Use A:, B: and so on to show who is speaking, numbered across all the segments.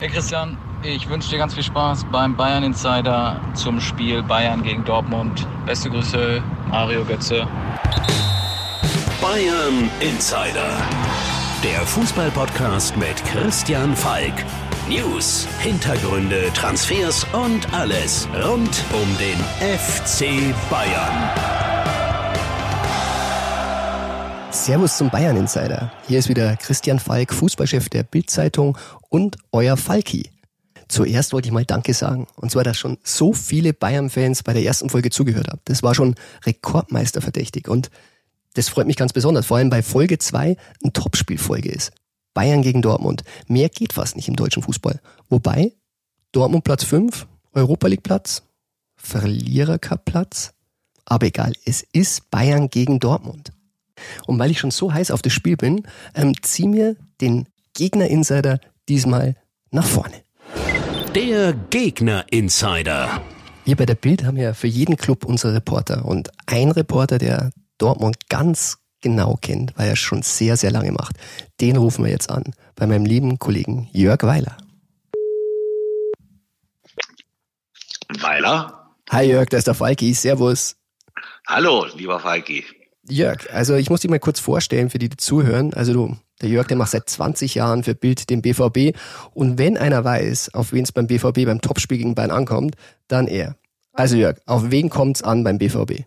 A: Hey Christian, ich wünsche dir ganz viel Spaß beim Bayern Insider zum Spiel Bayern gegen Dortmund. Beste Grüße, Mario Götze.
B: Bayern Insider, der Fußballpodcast mit Christian Falk. News, Hintergründe, Transfers und alles rund um den FC Bayern.
C: Servus zum Bayern Insider. Hier ist wieder Christian Falk, Fußballchef der Bildzeitung und euer Falki. Zuerst wollte ich mal Danke sagen. Und zwar, dass schon so viele Bayern-Fans bei der ersten Folge zugehört haben. Das war schon rekordmeisterverdächtig. Und das freut mich ganz besonders. Vor allem bei Folge 2 ein Topspielfolge ist. Bayern gegen Dortmund. Mehr geht fast nicht im deutschen Fußball. Wobei, Dortmund Platz 5, Europa League Platz, Verlierer Cup Platz. Aber egal, es ist Bayern gegen Dortmund. Und weil ich schon so heiß auf das Spiel bin, ähm, zieh mir den Gegner-Insider diesmal nach vorne.
B: Der Gegner-Insider.
C: Wir bei der Bild haben ja für jeden Club unsere Reporter. Und ein Reporter, der Dortmund ganz genau kennt, weil er schon sehr, sehr lange macht, den rufen wir jetzt an. Bei meinem lieben Kollegen Jörg Weiler.
D: Weiler?
C: Hi Jörg, da ist der Falki. Servus.
D: Hallo, lieber Falki.
C: Jörg, also ich muss dich mal kurz vorstellen, für die, die zuhören. Also du, der Jörg, der macht seit 20 Jahren für Bild den BVB. Und wenn einer weiß, auf wen es beim BVB beim Topspiel gegen Bayern ankommt, dann er. Also Jörg, auf wen kommt's an beim BVB?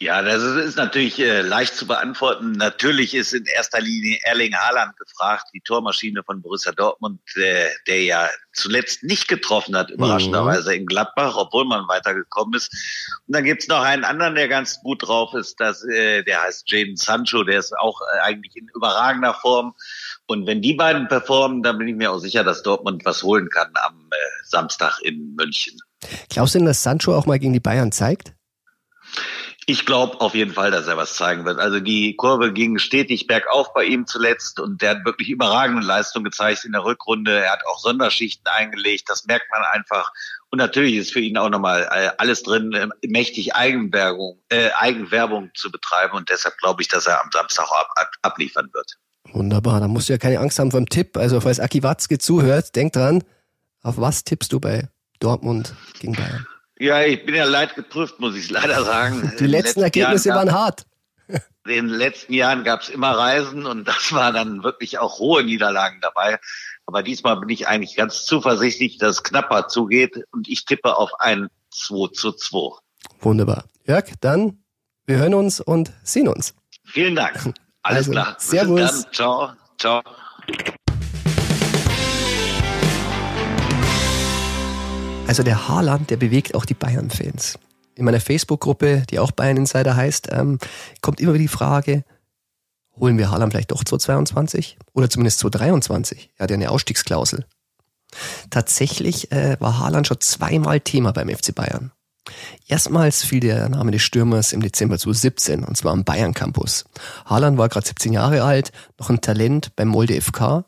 D: Ja, das ist natürlich äh, leicht zu beantworten. Natürlich ist in erster Linie Erling Haaland gefragt, die Tormaschine von Borussia Dortmund, äh, der ja zuletzt nicht getroffen hat, überraschenderweise mhm. in Gladbach, obwohl man weitergekommen ist. Und dann gibt's noch einen anderen, der ganz gut drauf ist, das, äh, der heißt Jaden Sancho, der ist auch äh, eigentlich in überragender Form. Und wenn die beiden performen, dann bin ich mir auch sicher, dass Dortmund was holen kann am äh, Samstag in München.
C: Glaubst du denn, dass Sancho auch mal gegen die Bayern zeigt?
D: Ich glaube auf jeden Fall, dass er was zeigen wird. Also die Kurve ging stetig bergauf bei ihm zuletzt und der hat wirklich überragende Leistung gezeigt in der Rückrunde. Er hat auch Sonderschichten eingelegt, das merkt man einfach. Und natürlich ist für ihn auch nochmal äh, alles drin, äh, mächtig Eigenwerbung, äh, Eigenwerbung zu betreiben und deshalb glaube ich, dass er am Samstag ab, ab, abliefern wird.
C: Wunderbar, da musst du ja keine Angst haben vom Tipp. Also falls Aki Watzke zuhört, denk dran, auf was tippst du bei Dortmund gegen Bayern?
D: Ja, ich bin ja leid geprüft, muss ich leider sagen.
C: Die letzten, letzten Ergebnisse Jahren waren hart.
D: In den letzten Jahren gab es immer Reisen und das war dann wirklich auch hohe Niederlagen dabei. Aber diesmal bin ich eigentlich ganz zuversichtlich, dass es knapper zugeht und ich tippe auf ein 2 zu 2.
C: Wunderbar. Jörg, dann wir hören uns und sehen uns.
D: Vielen Dank. Alles also, klar.
C: Servus. Bis dann.
D: Ciao. Ciao.
C: Also der Haaland, der bewegt auch die Bayern-Fans. In meiner Facebook-Gruppe, die auch Bayern Insider heißt, ähm, kommt immer wieder die Frage, holen wir Haaland vielleicht doch 2022 oder zumindest 2023? Er hat ja eine Ausstiegsklausel. Tatsächlich äh, war Haaland schon zweimal Thema beim FC Bayern. Erstmals fiel der Name des Stürmers im Dezember 2017 und zwar am Bayern Campus. Haaland war gerade 17 Jahre alt, noch ein Talent beim Molde FK.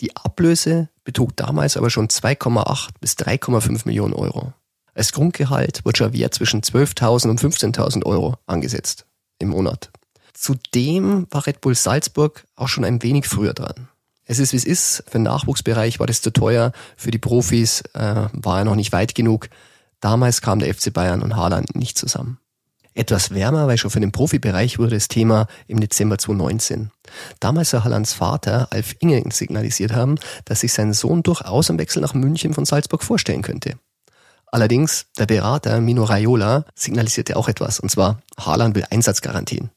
C: Die Ablöse betrug damals aber schon 2,8 bis 3,5 Millionen Euro. Als Grundgehalt wird Javier zwischen 12.000 und 15.000 Euro angesetzt im Monat. Zudem war Red Bull Salzburg auch schon ein wenig früher dran. Es ist wie es ist, für den Nachwuchsbereich war das zu teuer, für die Profis äh, war er noch nicht weit genug. Damals kam der FC Bayern und Haaland nicht zusammen etwas wärmer, weil schon für den Profibereich wurde das Thema im Dezember 2019. Damals soll Hallands Vater Alf Inging signalisiert haben, dass sich sein Sohn durchaus am Wechsel nach München von Salzburg vorstellen könnte. Allerdings, der Berater Mino Raiola signalisierte auch etwas, und zwar Haaland will Einsatzgarantien.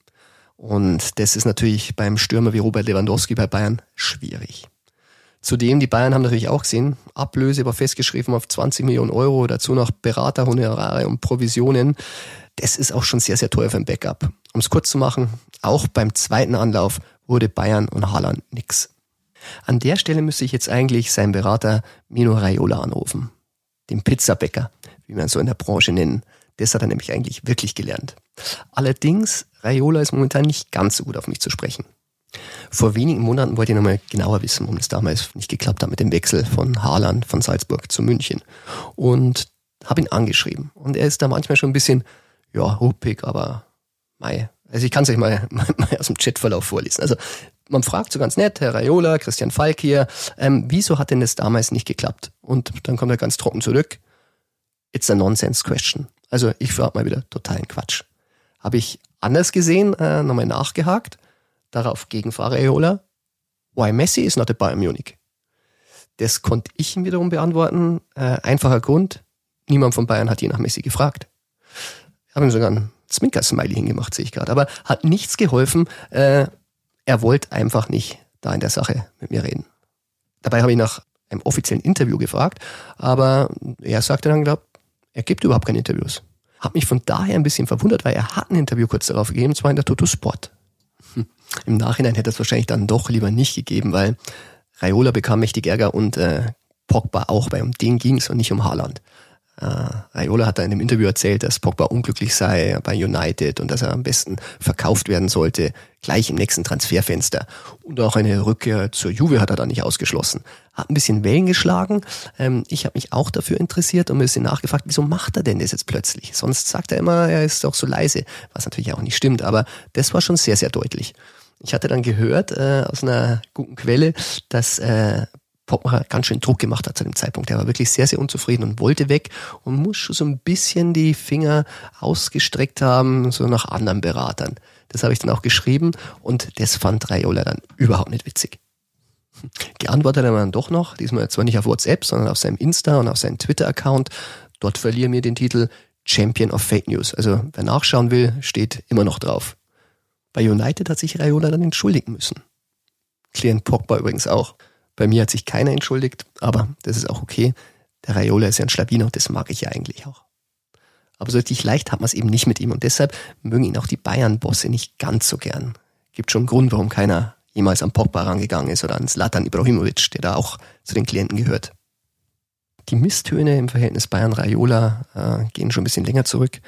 C: Und das ist natürlich beim Stürmer wie Robert Lewandowski bei Bayern schwierig. Zudem, die Bayern haben natürlich auch gesehen, Ablöse war festgeschrieben auf 20 Millionen Euro, dazu noch Beraterhonorare und Provisionen. Das ist auch schon sehr, sehr teuer für ein Backup. Um es kurz zu machen, auch beim zweiten Anlauf wurde Bayern und Haaland nix. An der Stelle müsste ich jetzt eigentlich seinen Berater Mino Raiola anrufen. Den Pizzabäcker, wie man so in der Branche nennt. Das hat er nämlich eigentlich wirklich gelernt. Allerdings, Raiola ist momentan nicht ganz so gut auf mich zu sprechen. Vor wenigen Monaten wollte ich nochmal genauer wissen, warum es damals nicht geklappt hat mit dem Wechsel von Haaland von Salzburg zu München. Und habe ihn angeschrieben. Und er ist da manchmal schon ein bisschen, ja, huppig, aber mei. Also ich kann es euch mal, mal, mal aus dem Chatverlauf vorlesen. Also man fragt so ganz nett, Herr Raiola, Christian Falk hier, ähm, wieso hat denn das damals nicht geklappt? Und dann kommt er ganz trocken zurück. It's a nonsense question. Also ich frage mal wieder totalen Quatsch. Habe ich anders gesehen, äh, nochmal nachgehakt. Darauf gegen Raiola. Why Messi is not a Bayern Munich? Das konnte ich ihm wiederum beantworten. Äh, einfacher Grund, niemand von Bayern hat je nach Messi gefragt. Ich habe ihm sogar ein Zwinker-Smiley hingemacht, sehe ich gerade. Aber hat nichts geholfen. Äh, er wollte einfach nicht da in der Sache mit mir reden. Dabei habe ich nach einem offiziellen Interview gefragt, aber er sagte dann, glaubt, er gibt überhaupt keine Interviews. Hat mich von daher ein bisschen verwundert, weil er hat ein Interview kurz darauf gegeben, zwar in der Toto Sport. Hm. Im Nachhinein hätte er es wahrscheinlich dann doch lieber nicht gegeben, weil Raiola bekam mächtig Ärger und äh, Pogba auch, weil um den ging es und nicht um Haaland. Äh, Raiola hat da in einem Interview erzählt, dass Pogba unglücklich sei bei United und dass er am besten verkauft werden sollte, gleich im nächsten Transferfenster. Und auch eine Rückkehr zur Juve hat er da nicht ausgeschlossen. Hat ein bisschen Wellen geschlagen. Ähm, ich habe mich auch dafür interessiert und ein bisschen nachgefragt, wieso macht er denn das jetzt plötzlich? Sonst sagt er immer, er ist doch so leise, was natürlich auch nicht stimmt, aber das war schon sehr, sehr deutlich. Ich hatte dann gehört äh, aus einer guten Quelle, dass äh, Popmacher ganz schön Druck gemacht hat zu dem Zeitpunkt. Er war wirklich sehr, sehr unzufrieden und wollte weg und muss schon so ein bisschen die Finger ausgestreckt haben, so nach anderen Beratern. Das habe ich dann auch geschrieben und das fand Raiola dann überhaupt nicht witzig. Geantwortet er dann doch noch, diesmal zwar nicht auf WhatsApp, sondern auf seinem Insta und auf seinem Twitter-Account. Dort verliere mir den Titel Champion of Fake News. Also wer nachschauen will, steht immer noch drauf. Bei United hat sich Raiola dann entschuldigen müssen. Client Pogba übrigens auch. Bei mir hat sich keiner entschuldigt, aber das ist auch okay. Der Raiola ist ja ein Schlawiner und das mag ich ja eigentlich auch. Aber so richtig leicht hat man es eben nicht mit ihm und deshalb mögen ihn auch die Bayern-Bosse nicht ganz so gern. Gibt schon einen Grund, warum keiner jemals an Pogba rangegangen ist oder an Zlatan Ibrahimovic, der da auch zu den Klienten gehört. Die Misstöne im Verhältnis Bayern-Raiola äh, gehen schon ein bisschen länger zurück.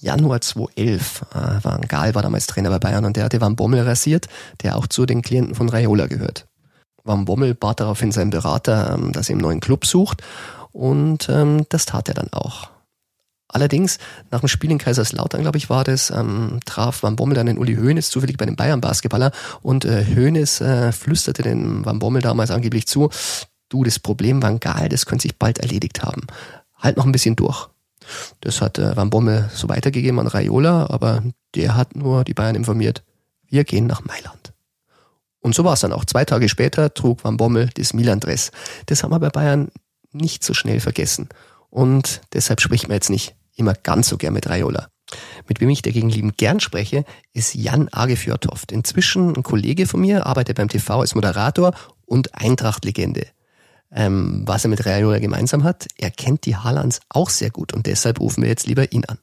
C: Januar 2011 äh, war Gal war damals Trainer bei Bayern und der hatte Van Bommel rasiert, der auch zu den Klienten von Raiola gehört. Van Bommel bat daraufhin seinen Berater, ähm, dass er einen neuen Club sucht und ähm, das tat er dann auch. Allerdings, nach dem Spiel in Kaiserslautern, glaube ich, war das, ähm, traf Van Bommel dann den Uli Hoeneß zufällig bei den Bayern-Basketballer und äh, Hoeneß äh, flüsterte den Van Bommel damals angeblich zu, du, das Problem Van Gaal, das könnte sich bald erledigt haben. Halt noch ein bisschen durch. Das hat äh, Van Bommel so weitergegeben an Raiola, aber der hat nur die Bayern informiert, wir gehen nach Mailand. Und so war es dann auch. Zwei Tage später trug Van Bommel das Milan-Dress. Das haben wir bei Bayern nicht so schnell vergessen. Und deshalb spricht man jetzt nicht immer ganz so gern mit Raiola. Mit wem ich dagegen liebend gern spreche, ist Jan Agefjordhoft. Inzwischen ein Kollege von mir, arbeitet beim TV als Moderator und Eintracht-Legende. Ähm, was er mit Raiola gemeinsam hat, er kennt die Haalands auch sehr gut und deshalb rufen wir jetzt lieber ihn an.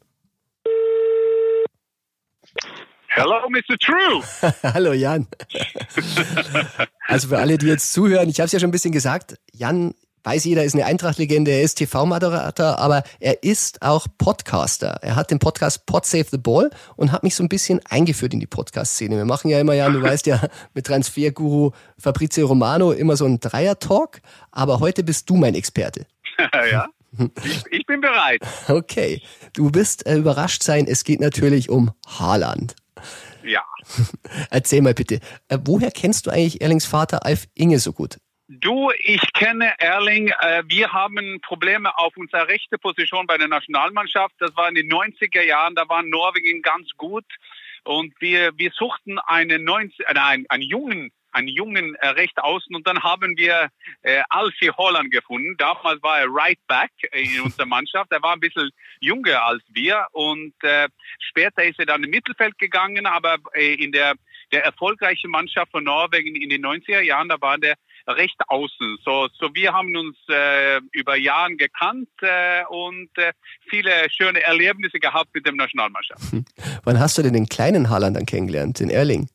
E: Hello, Mr. True.
C: Hallo, Jan. also für alle, die jetzt zuhören, ich habe es ja schon ein bisschen gesagt, Jan weiß jeder, ist eine Eintracht-Legende, er ist TV-Moderator, aber er ist auch Podcaster. Er hat den Podcast Pod Save the Ball und hat mich so ein bisschen eingeführt in die Podcast-Szene. Wir machen ja immer, Jan, du weißt ja, mit Transferguru Fabrizio Romano immer so ein Dreier-Talk, aber heute bist du mein Experte.
E: ja. Ich, ich, bin bereit.
C: Okay. Du bist äh, überrascht sein, es geht natürlich um Haaland.
E: Ja.
C: Erzähl mal bitte, äh, woher kennst du eigentlich Erlings Vater Alf Inge so gut?
E: Du, ich kenne Erling. Äh, wir haben Probleme auf unserer rechten Position bei der Nationalmannschaft. Das war in den 90er Jahren, da war Norwegen ganz gut. Und wir, wir suchten einen, 90, äh, einen, einen jungen einen jungen äh, recht außen und dann haben wir äh, Alfie Holland gefunden. Damals war er Right Back in unserer Mannschaft. Er war ein bisschen jünger als wir und äh, später ist er dann im Mittelfeld gegangen, aber äh, in der der erfolgreiche Mannschaft von Norwegen in den 90er Jahren, da war der recht außen. So, so wir haben uns äh, über Jahre gekannt äh, und äh, viele schöne Erlebnisse gehabt mit dem Nationalmannschaft.
C: Wann hast du denn den kleinen Haaland dann kennengelernt, den Erling?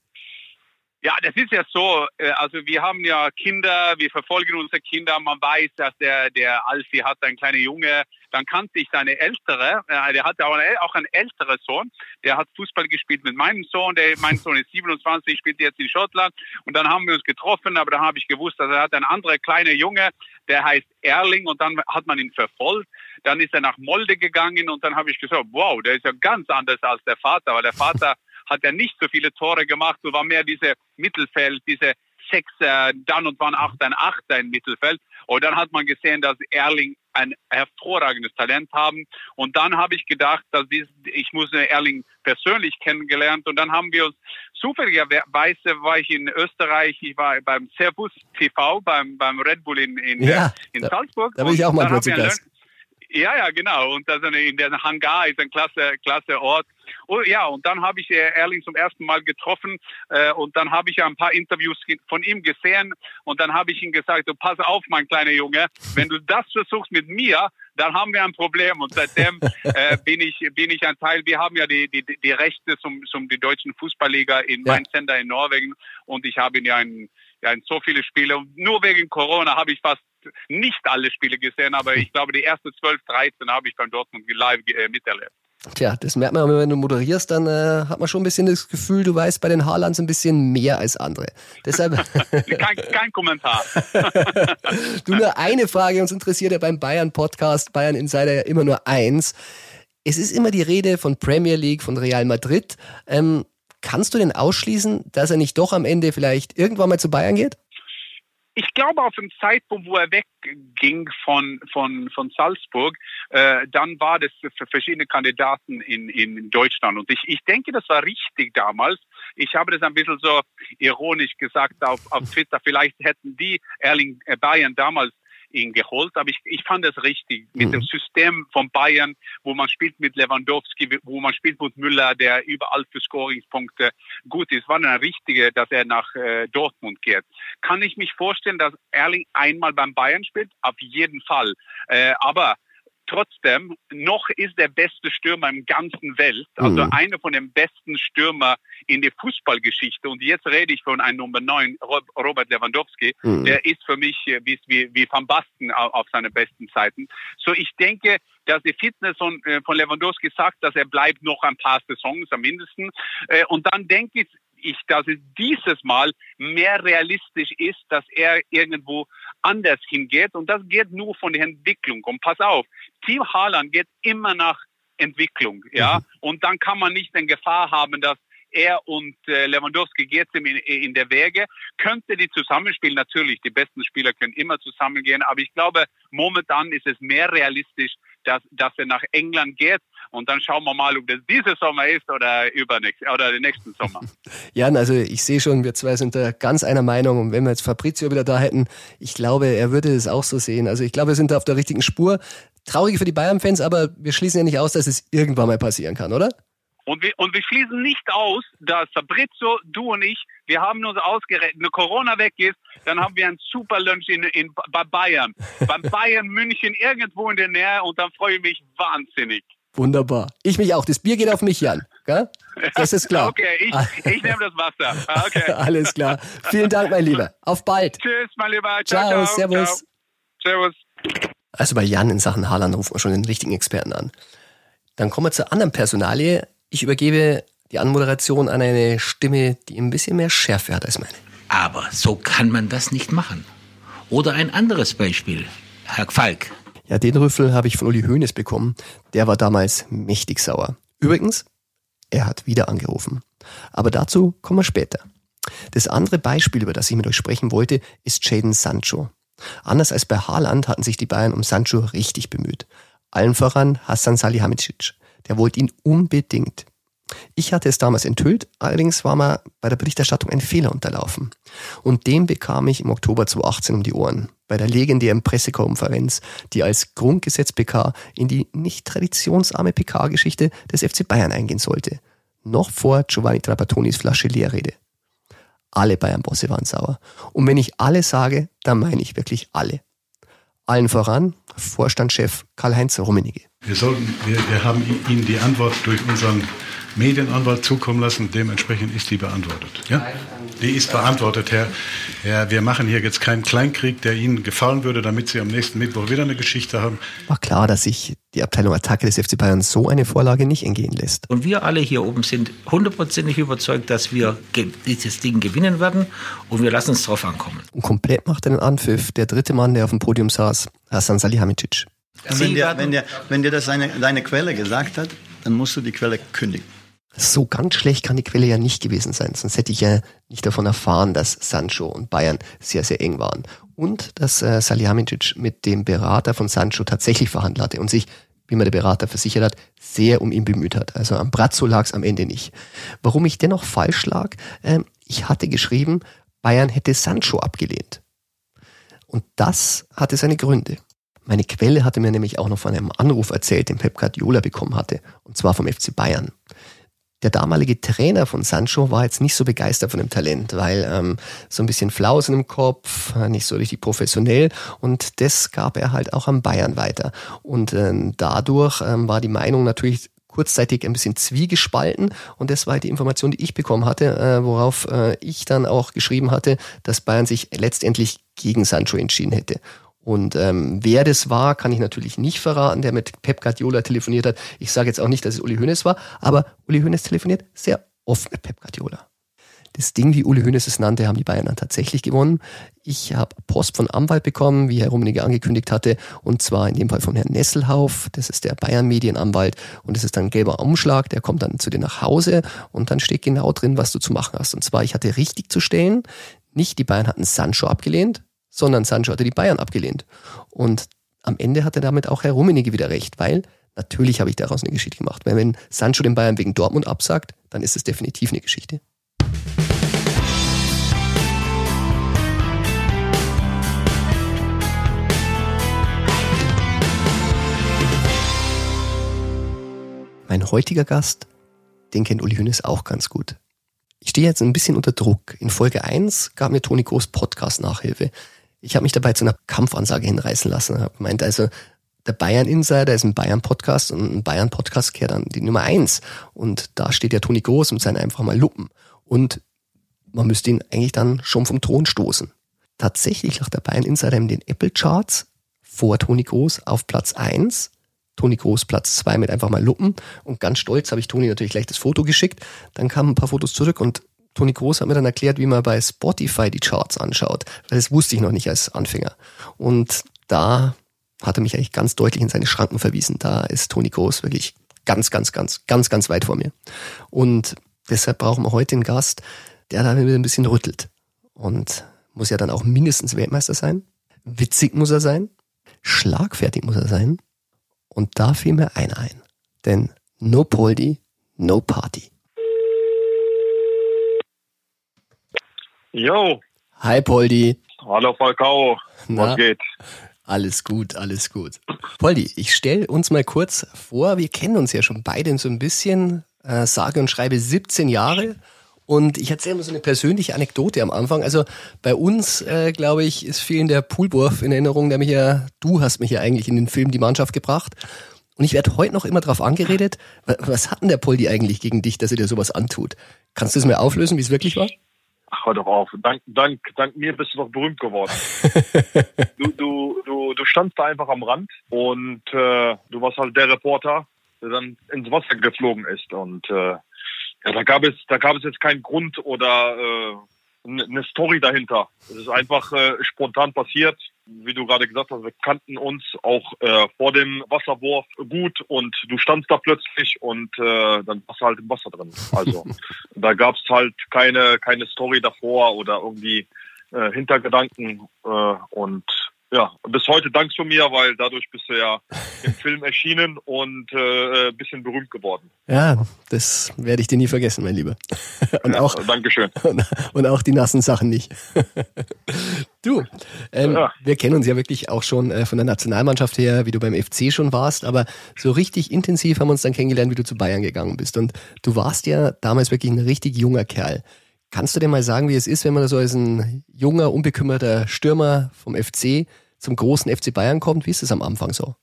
E: Ja, das ist ja so. Äh, also wir haben ja Kinder, wir verfolgen unsere Kinder. Man weiß, dass der der Alfie hat einen kleinen Junge. Dann kannte ich seine ältere. Äh, der hatte auch einen älteren Sohn. Der hat Fußball gespielt mit meinem Sohn. Der, mein Sohn ist 27, spielt jetzt in Schottland. Und dann haben wir uns getroffen. Aber dann habe ich gewusst, dass er hat einen anderen kleinen Junge. Der heißt Erling. Und dann hat man ihn verfolgt. Dann ist er nach Molde gegangen. Und dann habe ich gesagt, wow, der ist ja ganz anders als der Vater. Weil der Vater hat er nicht so viele Tore gemacht, so war mehr diese Mittelfeld, diese Sechser, dann und wann Achter, ein Achter im Mittelfeld. Und dann hat man gesehen, dass Erling ein hervorragendes Talent haben. Und dann habe ich gedacht, dass ich muss Erling persönlich kennengelernt und dann haben wir uns zufälligerweise war ich in Österreich, ich war beim Servus TV, beim, beim Red Bull in, in,
C: Ja,
E: in
C: da-
E: Salzburg.
C: da bin ich auch mal kurz zu Gast.
E: Ja, ja, genau. Und das in der Hangar ist ein klasse, klasse Ort. Oh, ja, und dann habe ich äh, Erling zum ersten Mal getroffen äh, und dann habe ich ein paar Interviews von ihm gesehen und dann habe ich ihm gesagt, du pass auf, mein kleiner Junge, wenn du das versuchst mit mir, dann haben wir ein Problem. Und seitdem äh, bin ich bin ich ein Teil. Wir haben ja die die, die Rechte zum zum die deutschen Fußballliga in
C: Ja.
E: Sender in Norwegen und ich habe ja ein ja so viele Spiele und nur wegen Corona habe ich fast nicht alle Spiele gesehen, aber ich glaube die ersten 12, 13 habe ich beim Dortmund live äh, miterlebt.
C: Tja, das merkt man, wenn du moderierst, dann äh, hat man schon ein bisschen das Gefühl, du weißt bei den Haalands ein bisschen mehr als andere. Deshalb
E: Kein, kein Kommentar.
C: du nur eine Frage, uns interessiert ja beim Bayern-Podcast, Bayern Insider ja immer nur eins. Es ist immer die Rede von Premier League, von Real Madrid. Ähm, kannst du denn ausschließen, dass er nicht doch am Ende vielleicht irgendwann mal zu Bayern geht?
E: ich glaube, auf dem Zeitpunkt, wo er wegging von, von, von Salzburg, äh, dann war das für verschiedene Kandidaten in, in Deutschland. Und ich, ich denke, das war richtig damals. Ich habe das ein bisschen so ironisch gesagt auf, auf Twitter. Vielleicht hätten die Erling äh, Bayern damals ihn geholt, aber ich, ich fand das richtig. Mit
C: Mhm.
E: dem System von Bayern, wo man spielt mit Lewandowski, wo man spielt mit Müller, der überall für Scoringspunkte gut ist, war dann richtige, dass er nach äh, Dortmund geht. Kann ich mich vorstellen, dass Erling einmal beim Bayern spielt? Auf jeden Fall. Äh, aber trotzdem, noch ist der beste Stürmer im ganzen Welt, also
C: Mhm.
E: einer von den besten Stürmer in der Fußballgeschichte. Und jetzt rede ich von einem Nummer 9, Rob- Robert Lewandowski.
C: Mhm.
E: Der ist für mich äh, wie, wie, wie Van Basten au- auf seine besten Zeiten. So, ich denke, dass die Fitness von, äh, von Lewandowski sagt, dass er bleibt noch ein paar Saisons am mindesten. Äh, Und dann denke ich, ich, dass es dieses Mal mehr realistisch ist, dass er irgendwo anders hingeht. Und das geht nur von der Entwicklung. Und pass auf, Team Haaland geht immer nach Entwicklung, ja. Und dann kann man nicht in Gefahr haben, dass er und äh, Lewandowski geht ihm in, in der Wege. Könnte die zusammenspielen, natürlich. Die besten Spieler können immer zusammengehen. Aber ich glaube, momentan ist es mehr realistisch, dass, dass er nach England geht. Und dann schauen wir mal, ob das dieser Sommer ist oder übernächst, oder den nächsten Sommer.
C: Jan, also ich sehe schon, wir zwei sind da ganz einer Meinung. Und wenn wir jetzt Fabrizio wieder da hätten, ich glaube, er würde es auch so sehen. Also ich glaube, wir sind da auf der richtigen Spur. Traurig für die Bayern-Fans, aber wir schließen ja nicht aus, dass es irgendwann mal passieren kann, oder?
E: Und wir, und wir schließen nicht aus, dass Fabrizio, du und ich, wir haben uns ausgerechnet, wenn Corona weg ist, dann haben wir einen super Lunch in, in, bei Bayern. Beim Bayern München irgendwo in der Nähe und dann freue ich mich wahnsinnig.
C: Wunderbar. Ich mich auch. Das Bier geht auf mich, Jan. Gell? Das ist klar.
E: Okay, ich, ich nehme das Wasser. Ah, Okay.
C: Alles klar. Vielen Dank, mein Lieber. Auf bald.
E: Tschüss, mein Lieber.
C: Ciao,
E: Ciao, ciao.
C: servus.
E: Ciao. Servus.
C: Also bei Jan in Sachen Haaland rufen wir schon den richtigen Experten an. Dann kommen wir zur anderen Personalie. Ich übergebe die Anmoderation an eine Stimme, die ein bisschen mehr Schärfe hat als meine.
F: Aber so kann man das nicht machen. Oder ein anderes Beispiel. Herr Falk.
C: Ja, den Rüffel habe ich von Uli Hoeneß bekommen. Der war damals mächtig sauer. Übrigens, er hat wieder angerufen. Aber dazu kommen wir später. Das andere Beispiel, über das ich mit euch sprechen wollte, ist Jaden Sancho. Anders als bei Haaland hatten sich die Bayern um Sancho richtig bemüht. Allen voran Hassan Salihamidzic. Der wollte ihn unbedingt. Ich hatte es damals enthüllt, allerdings war mir bei der Berichterstattung ein Fehler unterlaufen. Und den bekam ich im Oktober 2018 um die Ohren, bei der legendären Pressekonferenz, die als Grundgesetz PK in die nicht traditionsarme PK-Geschichte des FC Bayern eingehen sollte. Noch vor Giovanni Trappattonis Flasche Leerrede. Alle Bayern-Bosse waren sauer. Und wenn ich alle sage, dann meine ich wirklich alle. Allen voran Vorstandschef Karl-Heinz Rummenigge.
G: Wir, sollten, wir, wir haben Ihnen die Antwort durch unseren Medienanwalt zukommen lassen. Dementsprechend ist die beantwortet. Ja? Die ist beantwortet, Herr. Ja, wir machen hier jetzt keinen Kleinkrieg, der Ihnen gefallen würde, damit Sie am nächsten Mittwoch wieder eine Geschichte haben.
C: War klar, dass sich die Abteilung Attacke des FC Bayern so eine Vorlage nicht entgehen lässt.
F: Und wir alle hier oben sind hundertprozentig überzeugt, dass wir dieses Ding gewinnen werden und wir lassen es drauf ankommen.
C: Und komplett macht einen Anpfiff der dritte Mann, der auf dem Podium saß, Hassan Salihamidzic.
H: Und wenn dir, wenn dir, wenn dir das deine, deine Quelle gesagt hat, dann musst du die Quelle kündigen.
C: So ganz schlecht kann die Quelle ja nicht gewesen sein, sonst hätte ich ja nicht davon erfahren, dass Sancho und Bayern sehr, sehr eng waren. Und dass äh, Salihamidzic mit dem Berater von Sancho tatsächlich verhandelt hatte und sich, wie mir der Berater versichert hat, sehr um ihn bemüht hat. Also am Brazzo lag es am Ende nicht. Warum ich dennoch falsch lag, äh, ich hatte geschrieben, Bayern hätte Sancho abgelehnt. Und das hatte seine Gründe. Meine Quelle hatte mir nämlich auch noch von einem Anruf erzählt, den Pep Guardiola bekommen hatte, und zwar vom FC Bayern der damalige Trainer von Sancho war jetzt nicht so begeistert von dem Talent, weil ähm, so ein bisschen Flausen im Kopf, nicht so richtig professionell und das gab er halt auch an Bayern weiter. Und ähm, dadurch ähm, war die Meinung natürlich kurzzeitig ein bisschen zwiegespalten und das war die Information, die ich bekommen hatte, äh, worauf äh, ich dann auch geschrieben hatte, dass Bayern sich letztendlich gegen Sancho entschieden hätte. Und ähm, wer das war, kann ich natürlich nicht verraten, der mit Pep Guardiola telefoniert hat. Ich sage jetzt auch nicht, dass es Uli Hoeneß war, aber Uli Hoeneß telefoniert sehr oft mit Pep Guardiola. Das Ding, wie Uli Hoeneß es nannte, haben die Bayern dann tatsächlich gewonnen. Ich habe Post von Anwalt bekommen, wie Herr Rummenigge angekündigt hatte, und zwar in dem Fall von Herrn Nesselhauf. Das ist der Bayern-Medienanwalt und das ist dann ein gelber Umschlag, der kommt dann zu dir nach Hause und dann steht genau drin, was du zu machen hast. Und zwar, ich hatte richtig zu stellen, nicht die Bayern hatten Sancho abgelehnt, sondern Sancho hatte die Bayern abgelehnt. Und am Ende hatte damit auch Herr Rummenigge wieder recht, weil natürlich habe ich daraus eine Geschichte gemacht. Weil wenn Sancho den Bayern wegen Dortmund absagt, dann ist es definitiv eine Geschichte. Mein heutiger Gast, den kennt Uli Hünes auch ganz gut. Ich stehe jetzt ein bisschen unter Druck. In Folge 1 gab mir Toni Groß Podcast-Nachhilfe ich habe mich dabei zu einer Kampfansage hinreißen lassen. Habe gemeint, also der Bayern Insider ist ein Bayern Podcast und ein Bayern Podcast kehrt dann die Nummer eins. Und da steht ja Toni Groß und seine einfach mal Luppen. Und man müsste ihn eigentlich dann schon vom Thron stoßen. Tatsächlich lag der Bayern Insider in den Apple Charts vor Toni Groß auf Platz eins. Toni Groß Platz zwei mit einfach mal Luppen. Und ganz stolz habe ich Toni natürlich gleich das Foto geschickt. Dann kamen ein paar Fotos zurück und Toni Groß hat mir dann erklärt, wie man bei Spotify die Charts anschaut. Das wusste ich noch nicht als Anfänger. Und da hat er mich eigentlich ganz deutlich in seine Schranken verwiesen. Da ist Toni Groß wirklich ganz, ganz, ganz, ganz, ganz weit vor mir. Und deshalb brauchen wir heute einen Gast, der da ein bisschen rüttelt. Und muss ja dann auch mindestens Weltmeister sein. Witzig muss er sein. Schlagfertig muss er sein. Und da fiel mir einer ein. Denn no Poldi, no Party.
H: Jo.
C: Hi Poldi.
H: Hallo Falcao. Na, Was geht?
C: Alles gut, alles gut. Poldi, ich stelle uns mal kurz vor, wir kennen uns ja schon beide so ein bisschen, äh, sage und schreibe 17 Jahre. Und ich erzähle mal so eine persönliche Anekdote am Anfang. Also bei uns, äh, glaube ich, ist vielen der Poolwurf in Erinnerung, der mich ja, du hast mich ja eigentlich in den Film Die Mannschaft gebracht. Und ich werde heute noch immer darauf angeredet, was hat denn der Poldi eigentlich gegen dich, dass er dir sowas antut? Kannst du es mir auflösen, wie es wirklich war?
H: Ach, hör doch auf. Dank, dank, dank mir bist du doch berühmt geworden. du, du, du, du standst da einfach am Rand und äh, du warst halt der Reporter, der dann ins Wasser geflogen ist. Und äh, ja, da gab es, da gab es jetzt keinen Grund oder äh, eine Story dahinter. Es ist einfach äh, spontan passiert. Wie du gerade gesagt hast, wir kannten uns auch äh, vor dem Wasserwurf gut und du standst da plötzlich und äh, dann warst du halt im Wasser drin. Also da gab es halt keine, keine Story davor oder irgendwie äh, Hintergedanken äh, und ja, bis heute dankst du mir, weil dadurch bist du ja im Film erschienen und äh, ein bisschen berühmt geworden.
C: Ja, das werde ich dir nie vergessen, mein Lieber. Und ja, auch,
H: Dankeschön.
C: Und, und, auch die nassen Sachen nicht. Du, ähm, ja. wir kennen uns ja wirklich auch schon äh, von der Nationalmannschaft her, wie du beim FC schon warst, aber so richtig intensiv haben wir uns dann kennengelernt, wie du zu Bayern gegangen bist. Und du warst ja damals wirklich ein richtig junger Kerl. Kannst du dir mal sagen, wie es ist, wenn man so als ein junger, unbekümmerter Stürmer vom FC zum großen FC Bayern kommt? Wie ist es am Anfang so?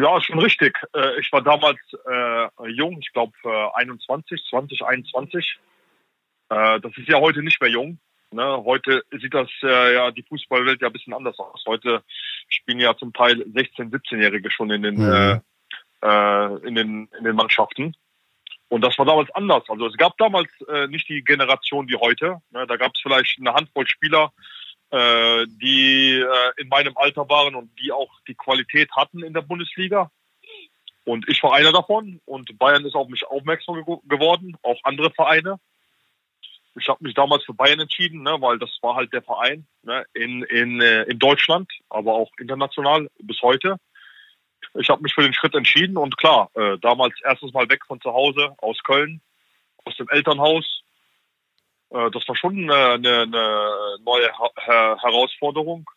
H: Ja, schon richtig. Äh, ich war damals äh, jung, ich glaube äh, 21, 20, 21. Äh, das ist ja heute nicht mehr jung. Ne? Heute sieht das äh, ja die Fußballwelt ja ein bisschen anders aus. Heute spielen ja zum Teil 16-, 17-Jährige schon in den, mhm. in den in den Mannschaften. Und das war damals anders. Also es gab damals äh, nicht die Generation wie heute. Ne? Da gab es vielleicht eine Handvoll Spieler, äh, die äh, in meinem Alter waren und die auch die Qualität hatten in der Bundesliga. Und ich war einer davon und Bayern ist auf mich aufmerksam ge geworden, auch andere Vereine. Ich habe mich damals für Bayern entschieden, ne, weil das war halt der Verein ne, in, in, äh, in Deutschland, aber auch international bis heute. Ich habe mich für den Schritt entschieden und klar, äh, damals erstes Mal weg von zu Hause, aus Köln, aus dem Elternhaus. Äh, das war schon eine, eine, neue ha Herausforderung.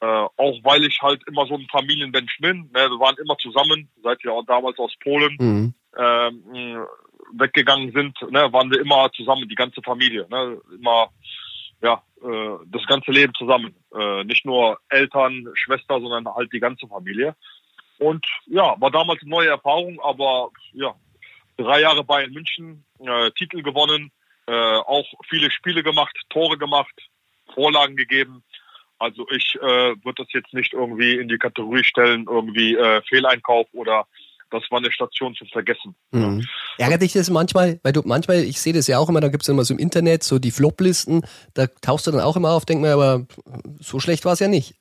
H: Äh, auch weil ich halt immer so ein Familienmensch bin. Ne? Wir waren immer zusammen, seit wir auch damals aus Polen mhm. ähm, weggegangen sind, ne? waren wir immer zusammen, die ganze Familie. Ne? Immer ja, äh, das ganze Leben zusammen. Äh, nicht nur Eltern, Schwester, sondern halt die ganze Familie. Und ja, war damals eine neue Erfahrung, aber ja, drei Jahre Bayern München, äh, Titel gewonnen, äh, auch viele Spiele gemacht, Tore gemacht, Vorlagen gegeben. Also ich äh, würde das jetzt nicht irgendwie in die Kategorie stellen, irgendwie äh, Fehleinkauf oder das war eine Station zu vergessen.
C: Mhm. Ärgert dich das manchmal? Weil du manchmal, ich sehe das ja auch immer, da gibt es immer so im Internet so die Flop-Listen, da tauchst du dann auch immer auf, denk mir, aber so schlecht war es ja nicht.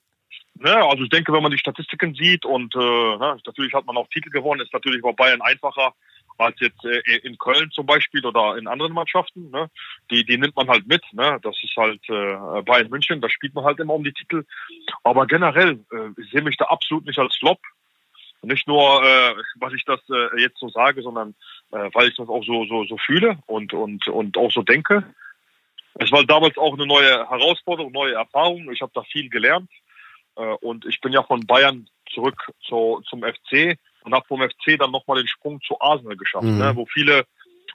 H: Ja, also ich denke, wenn man die Statistiken sieht und äh, na, natürlich hat man auch Titel gewonnen, ist natürlich bei Bayern einfacher als jetzt äh, in Köln zum Beispiel oder in anderen Mannschaften. Ne? Die, die nimmt man halt mit. Ne? Das ist halt äh, Bayern München, da spielt man halt immer um die Titel. Aber generell, äh, ich sehe mich da absolut nicht als Flop. Nicht nur, äh, weil ich das äh, jetzt so sage, sondern äh, weil ich das auch so, so, so fühle und, und, und auch so denke. Es war damals auch eine neue Herausforderung, neue Erfahrung. Ich habe da viel gelernt. Äh, und ich bin ja von Bayern zurück zu, zum FC und habe vom FC dann nochmal den Sprung zu Arsenal geschafft, mhm. ne, wo viele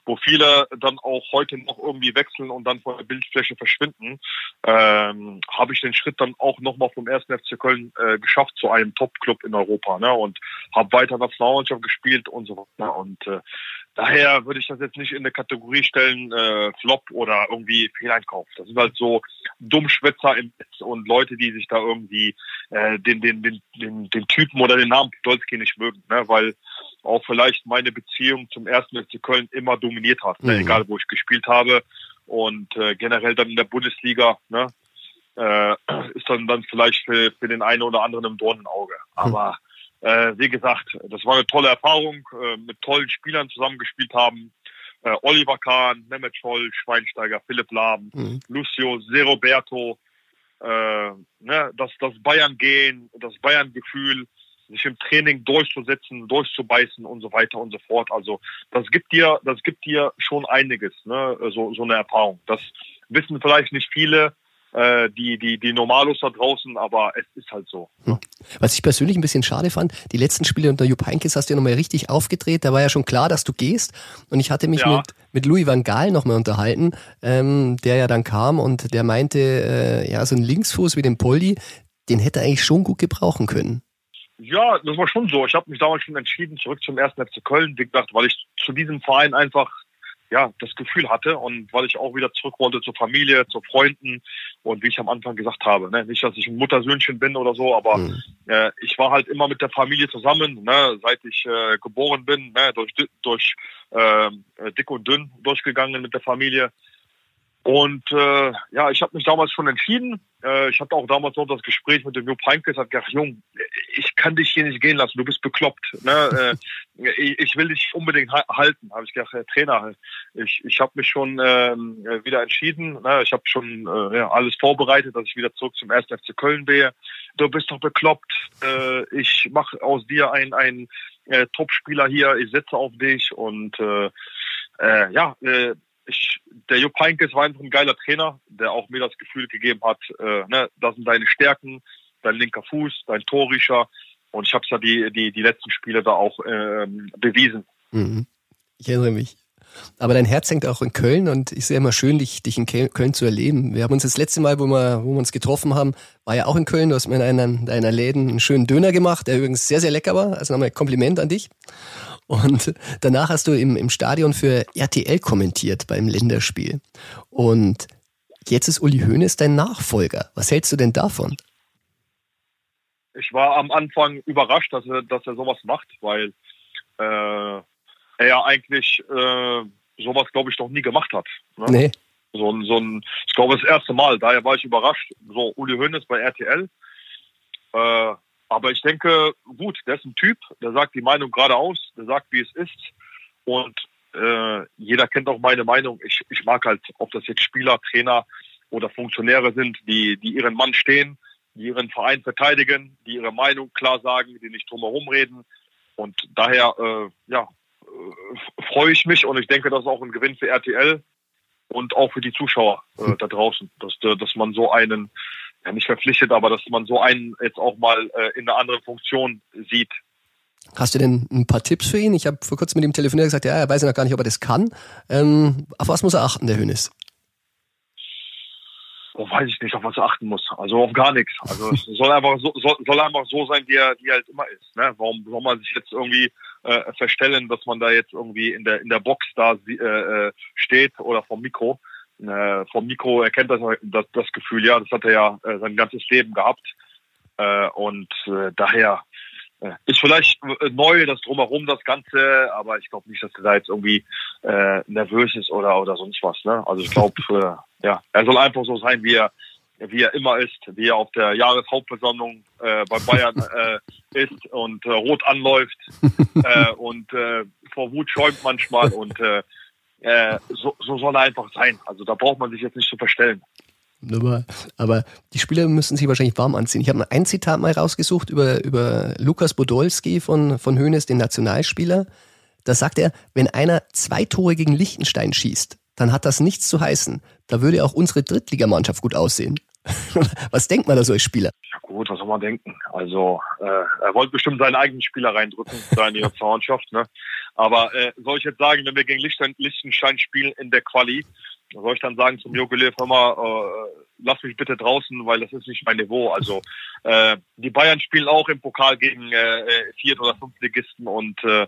H: wo viele dann auch heute noch irgendwie wechseln und dann von der Bildfläche verschwinden, ähm, habe ich den Schritt dann auch nochmal vom 1. FC Köln äh, geschafft zu einem Top-Club in Europa ne, und habe weiter Nationalmannschaft gespielt und so weiter. Und äh, Daher würde ich das jetzt nicht in eine Kategorie stellen, äh, Flop oder irgendwie Fehleinkauf. Das sind halt so Dummschwätzer im Netz und Leute, die sich da irgendwie äh, den, den, den, den, den Typen oder den Namen Podolski nicht mögen, ne? weil auch vielleicht meine Beziehung zum ersten FC Köln immer dominiert hat, ne? mhm. ne? egal wo ich gespielt habe und äh, generell dann in der Bundesliga, ne? äh, ist dann dann vielleicht für, für den einen oder anderen im Dornenauge. Aber äh, wie gesagt, das war eine tolle Erfahrung, äh, mit tollen Spielern zusammengespielt haben. Äh, Oliver Kahn, Mehmet Scholl, Schweinsteiger, Philipp Lahm, mhm. Lucio, Seroberto, äh, ne, das, das Bayern-Gehen, das Bayern-Gefühl, sich im Training durchzusetzen, durchzubeißen und so weiter und so fort. Also das gibt dir, das gibt dir schon einiges, ne, so, so eine Erfahrung. Das wissen vielleicht nicht viele, äh, die, die, die Normalos da draußen, aber es ist halt so.
C: Hm. Was ich persönlich ein bisschen schade fand, die letzten Spiele unter Jupp Heynckes hast du ja nochmal richtig aufgedreht, da war ja schon klar, dass du gehst und ich hatte mich ja. mit, mit Louis van Gaal nochmal unterhalten, ähm, der ja dann kam und der meinte, äh, ja, so ein Linksfuß wie den Poldi, den hätte er eigentlich schon gut gebrauchen können.
H: Ja, das war schon so. Ich habe mich damals schon entschieden, zurück zum ersten FC Köln, wie gesagt, weil ich zu diesem Verein einfach ja, das Gefühl hatte und weil ich auch wieder zurück wollte zur Familie, zu Freunden und wie ich am Anfang gesagt habe, ne, nicht, dass ich ein Muttersöhnchen bin oder so, aber mhm. äh, ich war halt immer mit der Familie zusammen, ne, seit ich äh, geboren bin, ne, durch, durch äh, dick und dünn durchgegangen mit der Familie und äh, ja, ich habe mich damals schon entschieden. Äh, ich hatte auch damals noch das Gespräch mit dem Jupp Heynckes, hat gesagt, Jung, ich kann dich hier nicht gehen lassen, du bist bekloppt. Ne? äh, ich, ich will dich unbedingt halten. Habe ich gesagt, Herr Trainer, ich, ich habe mich schon äh, wieder entschieden. Ne? Ich habe schon äh, ja, alles vorbereitet, dass ich wieder zurück zum 1. FC Köln gehe. Du bist doch bekloppt. Äh, ich mache aus dir einen, einen äh, Top-Spieler hier. Ich setze auf dich und äh, äh, ja, äh, ich, der Jupp Heynckes war einfach ein geiler Trainer, der auch mir das Gefühl gegeben hat, äh, ne, das sind deine Stärken, dein linker Fuß, dein Torrischer. Und ich habe es ja die, die, die letzten Spiele da auch ähm, bewiesen.
C: Mhm. Ich erinnere mich. Aber dein Herz hängt auch in Köln und ich sehe immer schön, dich, dich in Köln zu erleben. Wir haben uns das letzte Mal, wo wir, wo wir uns getroffen haben, war ja auch in Köln. Du hast mir in einer deiner Läden einen schönen Döner gemacht, der übrigens sehr, sehr lecker war. Also nochmal Kompliment an dich. Und danach hast du im, im Stadion für RTL kommentiert beim Länderspiel. Und jetzt ist Uli Hoeneß dein Nachfolger. Was hältst du denn davon?
H: Ich war am Anfang überrascht, dass er, dass er sowas macht, weil äh, er ja eigentlich äh, sowas, glaube ich, noch nie gemacht hat. Ne? Nee. So ein, so ein, ich glaube, das erste Mal. Daher war ich überrascht. So, Uli Hoeneß bei RTL. Äh, aber ich denke, gut, der ist ein Typ, der sagt die Meinung geradeaus, der sagt, wie es ist. Und äh, jeder kennt auch meine Meinung. Ich, ich mag halt, ob das jetzt Spieler, Trainer oder Funktionäre sind, die, die ihren Mann stehen, die ihren Verein verteidigen, die ihre Meinung klar sagen, die nicht drumherum reden. Und daher, äh, ja, freue ich mich und ich denke, das ist auch ein Gewinn für RTL und auch für die Zuschauer äh, da draußen, dass, äh, dass man so einen, ja nicht verpflichtet, aber dass man so einen jetzt auch mal äh, in einer anderen Funktion sieht.
C: Hast du denn ein paar Tipps für ihn? Ich habe vor kurzem mit ihm telefoniert gesagt, ja, er weiß ja noch gar nicht, ob er das kann. Ähm, auf was muss er achten, der Hönes?
H: Oh, weiß ich nicht, auf was er achten muss. Also auf gar nichts. Also es soll einfach so, soll, soll einfach so sein, wie er, wie er halt immer ist. Ne? Warum soll man sich jetzt irgendwie äh, verstellen, dass man da jetzt irgendwie in der in der Box da äh, äh, steht oder vom Mikro? Äh, vom Mikro erkennt das, das das Gefühl, ja, das hat er ja äh, sein ganzes Leben gehabt. Äh, und äh, daher äh, ist vielleicht äh, neu, das drumherum, das Ganze, aber ich glaube nicht, dass er da jetzt irgendwie äh, nervös ist oder oder sonst was. Ne? Also ich glaube, äh, ja, er soll einfach so sein, wie er wie er immer ist, wie er auf der Jahreshauptversammlung äh, bei Bayern äh, ist und äh, rot anläuft äh, und äh, vor Wut schäumt manchmal und äh, äh, so, so soll er einfach sein. Also da braucht man sich jetzt nicht zu verstellen.
C: Aber, aber die Spieler müssen sich wahrscheinlich warm anziehen. Ich habe ein Zitat mal rausgesucht über, über Lukas Podolski von, von Hoeneß, den Nationalspieler. Da sagt er, wenn einer zwei Tore gegen Liechtenstein schießt, dann hat das nichts zu heißen. Da würde auch unsere Drittligamannschaft gut aussehen. was denkt man da so als Spieler?
H: Ja gut, was soll man denken? Also äh, er wollte bestimmt seinen eigenen Spieler reindrücken, seine Nationalmannschaft. Ne? Aber äh, soll ich jetzt sagen, wenn wir gegen Liechtenstein spielen in der Quali, soll ich dann sagen zum Jogolev, hör mal, äh, lass mich bitte draußen, weil das ist nicht mein Niveau. Also äh, die Bayern spielen auch im Pokal gegen äh, Viert- oder Fünftligisten und äh,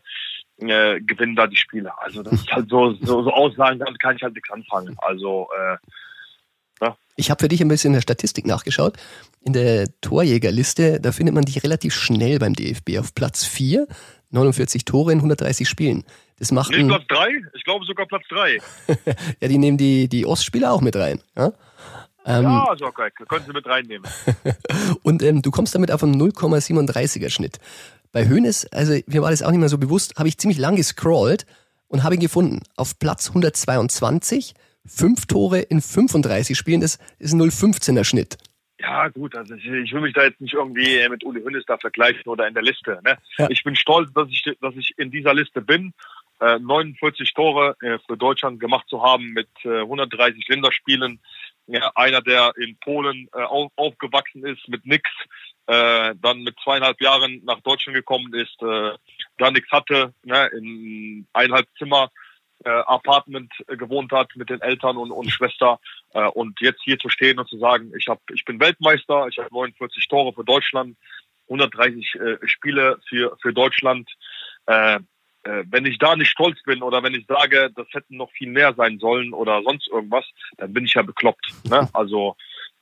H: äh, gewinnen da die Spiele. Also das ist halt so, so, so Aussagen, damit kann ich halt nichts anfangen. Also äh.
C: Ich habe für dich ein bisschen in der Statistik nachgeschaut. In der Torjägerliste, da findet man dich relativ schnell beim DFB auf Platz 4, 49 Tore in 130 Spielen. Das macht
H: Nicht Platz 3? Ich glaube sogar Platz 3.
C: ja, die nehmen die, die Ostspieler auch mit rein. Ja,
H: ähm, ja also okay, können Sie mit reinnehmen.
C: und ähm, du kommst damit auf einen 0,37er Schnitt. Bei Hönes, also mir war das auch nicht mehr so bewusst, habe ich ziemlich lang gescrollt und habe ihn gefunden. Auf Platz 122, fünf Tore in 35 Spielen, das ist ein 0,15er Schnitt.
H: Ja, gut, also ich, ich, will mich da jetzt nicht irgendwie mit Uli Hönes da vergleichen oder in der Liste. Ne? Ja. Ich bin stolz, dass ich, dass ich in dieser Liste bin. Äh, 49 Tore äh, für Deutschland gemacht zu haben mit äh, 130 Länderspielen. Ja, einer, der in Polen äh, auf, aufgewachsen ist mit nix, äh, dann mit zweieinhalb Jahren nach Deutschland gekommen ist, äh, da nichts hatte, ne, in eineinhalb Zimmer äh, Apartment gewohnt hat mit den Eltern und, und Schwester äh, und jetzt hier zu stehen und zu sagen, ich habe, ich bin Weltmeister, ich habe 49 Tore für Deutschland, 130 äh, Spiele für für Deutschland. Äh, äh, wenn ich da nicht stolz bin oder wenn ich sage, das hätten noch viel mehr sein sollen oder sonst irgendwas, dann bin ich ja bekloppt. Ne? Also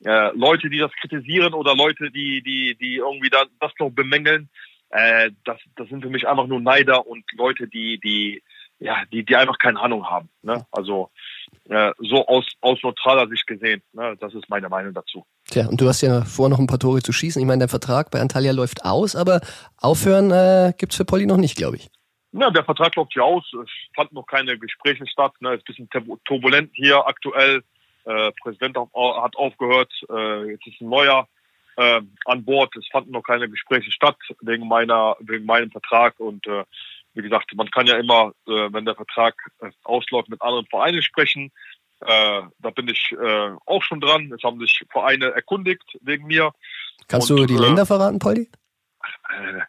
H: äh, Leute, die das kritisieren oder Leute, die die die irgendwie da, das noch bemängeln, äh, das das sind für mich einfach nur Neider und Leute, die die ja, die, die einfach keine Ahnung haben. Ne? Also äh, so aus, aus neutraler Sicht gesehen. Ne? Das ist meine Meinung dazu.
C: Tja, und du hast ja vor, noch ein paar Tore zu schießen. Ich meine, der Vertrag bei Antalya läuft aus, aber aufhören äh, gibt es für Polly noch nicht, glaube ich.
H: Ja, der Vertrag läuft ja aus. Es fand noch keine Gespräche statt. Ne? Es ist ein bisschen turbulent hier aktuell. Äh, Präsident hat aufgehört. Äh, jetzt ist ein neuer äh, an Bord. Es fanden noch keine Gespräche statt wegen meiner, wegen meinem Vertrag und äh, wie gesagt, man kann ja immer, äh, wenn der Vertrag äh, ausläuft, mit anderen Vereinen sprechen. Äh, da bin ich äh, auch schon dran. Es haben sich Vereine erkundigt wegen mir.
C: Kannst Und, du die äh, Länder verraten, Polly?
H: Äh,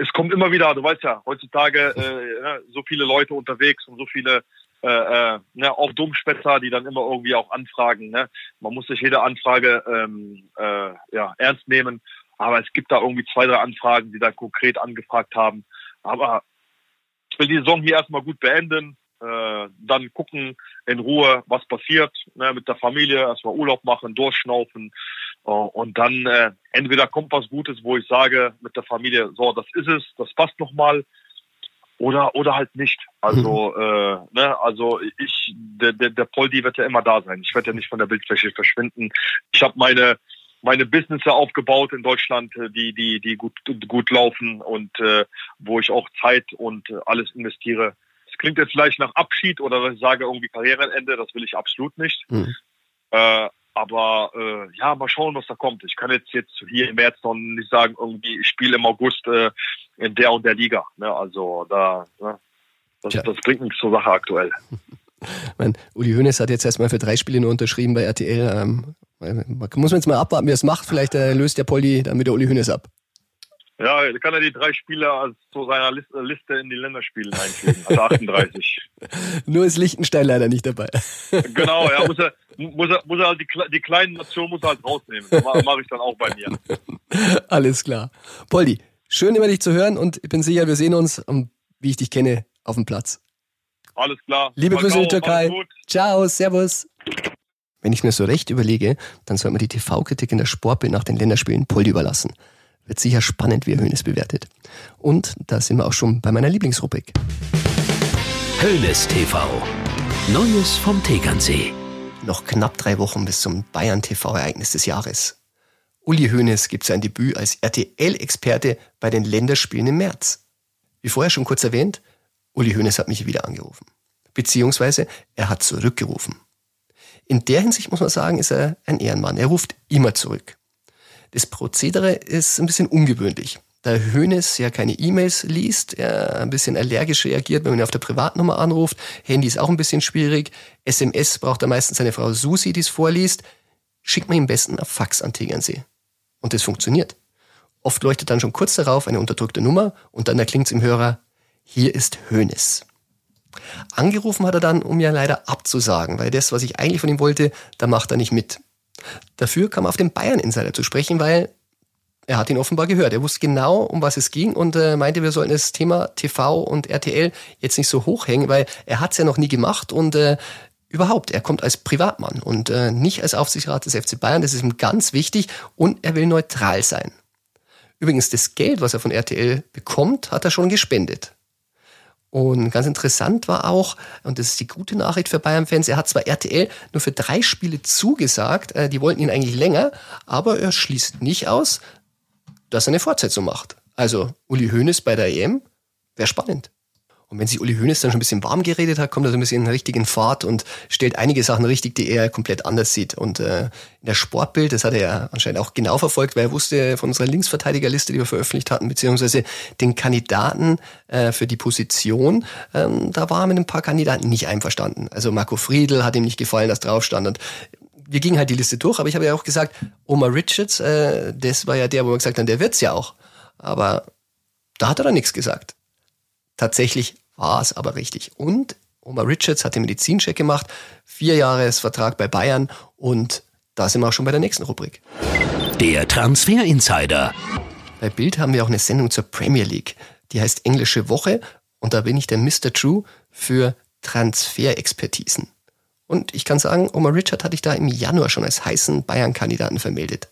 H: es kommt immer wieder, du weißt ja, heutzutage äh, so viele Leute unterwegs und so viele äh, äh, ne, auch Dummspätzer, die dann immer irgendwie auch anfragen. Ne? Man muss sich jede Anfrage ähm, äh, ja, ernst nehmen. Aber es gibt da irgendwie zwei, drei Anfragen, die da konkret angefragt haben. Aber ich will die Saison hier erstmal gut beenden, äh, dann gucken in Ruhe, was passiert, ne, mit der Familie, erstmal Urlaub machen, durchschnaufen äh, und dann äh, entweder kommt was Gutes, wo ich sage mit der Familie, so, das ist es, das passt nochmal, oder oder halt nicht. Also mhm. äh, ne, also ich der der, der Poldi wird ja immer da sein. Ich werde ja nicht von der Bildfläche verschwinden. Ich habe meine meine Business aufgebaut in Deutschland, äh, die, die, die gut, gut laufen und äh, wo ich auch Zeit und äh, alles investiere. Es klingt jetzt vielleicht nach Abschied oder dass ich sage irgendwie Karriereende, das will ich absolut nicht. Mhm. Äh, aber äh, ja, mal schauen, was da kommt. Ich kann jetzt jetzt hier im März noch nicht sagen, irgendwie ich spiele im August äh, in der und der Liga. Ne? Also da, ne? das, das bringt nichts zur Sache aktuell.
C: meine, Uli Hoeneß hat jetzt erstmal für drei Spiele nur unterschrieben bei RTL. Ähm, muss man jetzt mal abwarten, wie er es macht. Vielleicht äh, löst der Polly dann mit der Uli Hoeneß ab.
H: Ja, kann er die drei Spiele als zu seiner Liste in die Länderspiele einfügen, also 38.
C: Nur ist Liechtenstein leider nicht dabei.
H: genau, ja, muss er, muss er, muss er halt die, die kleinen Nationen muss er halt rausnehmen. Das mache ich dann auch bei mir.
C: Alles klar. Poldi, schön über dich zu hören und ich bin sicher, wir sehen uns, wie ich dich kenne, auf dem Platz.
H: Alles klar.
C: Liebe Grüße in die Türkei. Ciao, Servus. Wenn ich mir so recht überlege, dann sollte man die TV-Kritik in der Sportbild nach den Länderspielen Poldi überlassen. Wird sicher spannend, wie er Hönes bewertet. Und da sind wir auch schon bei meiner Lieblingsrubrik.
B: Hönes TV. Neues vom Tegernsee.
C: Noch knapp drei Wochen bis zum Bayern TV-Ereignis des Jahres. Uli Hoeneß gibt sein Debüt als RTL-Experte bei den Länderspielen im März. Wie vorher schon kurz erwähnt, Uli Hoeneß hat mich wieder angerufen. Beziehungsweise er hat zurückgerufen. In der Hinsicht muss man sagen, ist er ein Ehrenmann. Er ruft immer zurück. Das Prozedere ist ein bisschen ungewöhnlich. Da Hönes ja keine E-Mails liest, er ein bisschen allergisch reagiert, wenn man ihn auf der Privatnummer anruft. Handy ist auch ein bisschen schwierig. SMS braucht er meistens seine Frau Susi, die es vorliest. Schickt man ihm am besten ein Fax an Tegernsee. Und das funktioniert. Oft leuchtet dann schon kurz darauf eine unterdrückte Nummer und dann erklingt es im Hörer, hier ist Hönes. Angerufen hat er dann, um ja leider abzusagen, weil das, was ich eigentlich von ihm wollte, da macht er nicht mit. Dafür kam er auf den Bayern-Insider zu sprechen, weil er hat ihn offenbar gehört. Er wusste genau, um was es ging und äh, meinte, wir sollten das Thema TV und RTL jetzt nicht so hochhängen, weil er hat es ja noch nie gemacht und äh, überhaupt, er kommt als Privatmann und äh, nicht als Aufsichtsrat des FC Bayern. Das ist ihm ganz wichtig und er will neutral sein. Übrigens, das Geld, was er von RTL bekommt, hat er schon gespendet. Und ganz interessant war auch, und das ist die gute Nachricht für Bayern-Fans, er hat zwar RTL nur für drei Spiele zugesagt, äh, die wollten ihn eigentlich länger, aber er schließt nicht aus, dass er eine Fortsetzung macht. Also Uli Hoeneß bei der EM wäre spannend. Und wenn sich Uli Hoeneß dann schon ein bisschen warm geredet hat, kommt er so ein bisschen in richtigen Fahrt und stellt einige Sachen richtig, die er komplett anders sieht. Und äh, in der Sportbild, das hat er ja anscheinend auch genau verfolgt, weil er wusste von unserer Linksverteidigerliste, die wir veröffentlicht hatten, beziehungsweise den Kandidaten äh, für die Position, ähm, da war er mit ein paar Kandidaten nicht einverstanden. Also Marco Friedl hat ihm nicht gefallen, dass drauf stand. Und wir gingen halt die Liste durch, aber ich habe ja auch gesagt, Omar Richards, äh, das war ja der, wo wir gesagt haben, der wird's ja auch. Aber da hat er dann nichts gesagt. Tatsächlich war es aber richtig. Und Omar Richards hat den Medizincheck gemacht, vier Jahresvertrag bei Bayern und da sind wir auch schon bei der nächsten Rubrik.
B: Der Transfer Insider.
C: Bei Bild haben wir auch eine Sendung zur Premier League. Die heißt Englische Woche und da bin ich der Mr. True für Transferexpertisen. Und ich kann sagen, Omar Richard hatte ich da im Januar schon als heißen Bayern-Kandidaten vermeldet.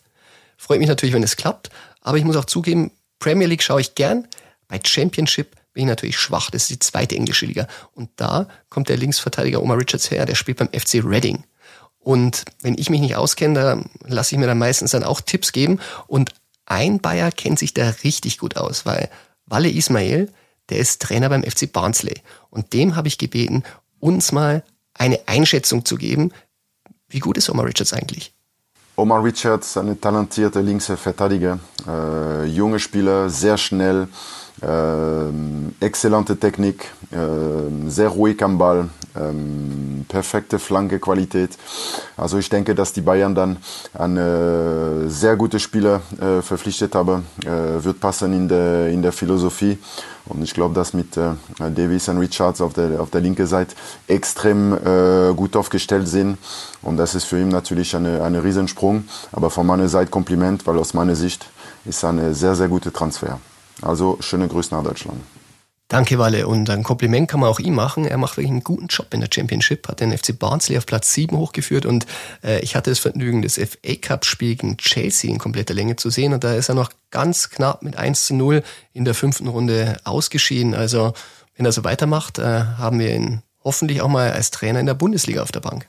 C: Freut mich natürlich, wenn es klappt, aber ich muss auch zugeben, Premier League schaue ich gern. Bei Championship bin ich natürlich schwach. Das ist die zweite englische Liga. Und da kommt der Linksverteidiger Omar Richards her, der spielt beim FC Reading. Und wenn ich mich nicht auskenne, da lasse ich mir dann meistens dann auch Tipps geben. Und ein Bayer kennt sich da richtig gut aus, weil Walle Ismail, der ist Trainer beim FC Barnsley. Und dem habe ich gebeten, uns mal eine Einschätzung zu geben. Wie gut ist Omar Richards eigentlich?
I: Omar Richards, eine talentierte linke Verteidiger, äh, junge Spieler, sehr schnell, exzellente Technik, ähm, sehr ruhig am Ball, ähm, perfekte Flankequalität. Also ich denke, dass die Bayern dann einen sehr guten Spieler äh, verpflichtet haben, äh, wird passen in der, in der Philosophie. Und ich glaube, dass mit äh, Davis und Richards auf der, auf der linken Seite extrem gut aufgestellt sind. Und das ist für ihn natürlich eine, eine Riesensprung. Aber von meiner Seite Kompliment, weil aus meiner Sicht ist ein sehr, sehr guter Transfer. Also schöne Grüße nach Deutschland.
C: Danke, Walle. Und ein Kompliment kann man auch ihm machen. Er macht wirklich einen guten Job in der Championship, hat den FC Barnsley auf Platz 7 hochgeführt und äh, ich hatte das Vergnügen, das FA Cup-Spiel gegen Chelsea in kompletter Länge zu sehen und da ist er noch ganz knapp mit 1 zu 0 in der fünften Runde ausgeschieden. Also wenn er so weitermacht, äh, haben wir ihn hoffentlich auch mal als Trainer in der Bundesliga auf der Bank.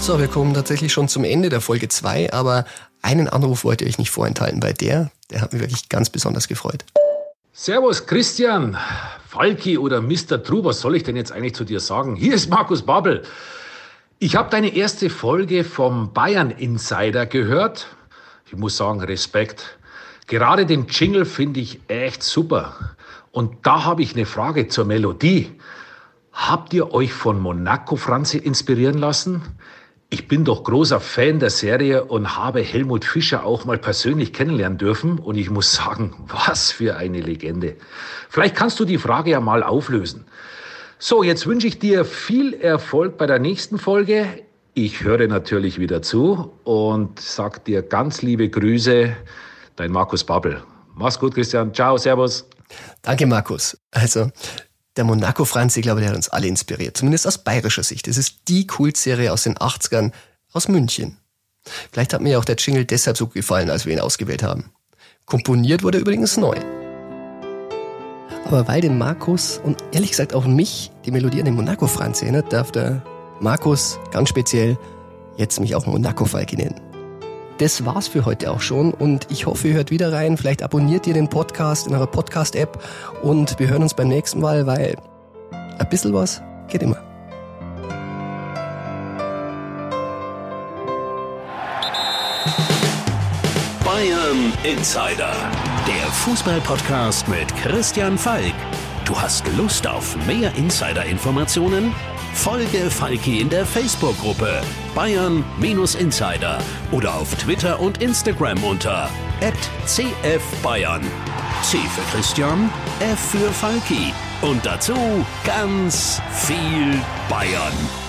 C: So, wir kommen tatsächlich schon zum Ende der Folge 2, aber einen Anruf wollte ich euch nicht vorenthalten, weil der, der hat mich wirklich ganz besonders gefreut.
B: Servus Christian, Falki oder Mr. True, was soll ich denn jetzt eigentlich zu dir sagen? Hier ist Markus Babbel. Ich habe deine erste Folge vom Bayern Insider gehört. Ich muss sagen, Respekt. Gerade den Jingle finde ich echt super. Und da habe ich eine Frage zur Melodie. Habt ihr euch von Monaco Franzi inspirieren lassen? Ich bin doch großer Fan der Serie und habe Helmut Fischer auch mal persönlich kennenlernen dürfen. Und ich muss sagen, was für eine Legende. Vielleicht kannst du die Frage ja mal auflösen. So, jetzt wünsche ich dir viel Erfolg bei der nächsten Folge. Ich höre natürlich wieder zu und sag dir ganz liebe Grüße, dein Markus Babbel. Mach's gut, Christian. Ciao, Servus.
C: Danke, Markus. Also, der Monaco Franz, ich glaube, der hat uns alle inspiriert. Zumindest aus bayerischer Sicht. Es ist die Kultserie aus den 80ern aus München. Vielleicht hat mir auch der Jingle deshalb so gefallen, als wir ihn ausgewählt haben. Komponiert wurde übrigens neu. Aber weil den Markus und ehrlich gesagt auch mich die Melodie an den Monaco Franz erinnert, darf der Markus ganz speziell jetzt mich auch Monaco Falki nennen. Das war's für heute auch schon und ich hoffe, ihr hört wieder rein. Vielleicht abonniert ihr den Podcast in eurer Podcast-App und wir hören uns beim nächsten Mal, weil ein bisschen was geht immer.
J: Bayern Insider, der Fußball-Podcast mit Christian Falk. Du hast Lust auf mehr Insider-Informationen? Folge Falki in der Facebook-Gruppe Bayern-Insider oder auf Twitter und Instagram unter @cfbayern. C für Christian, F für Falki und dazu ganz viel Bayern.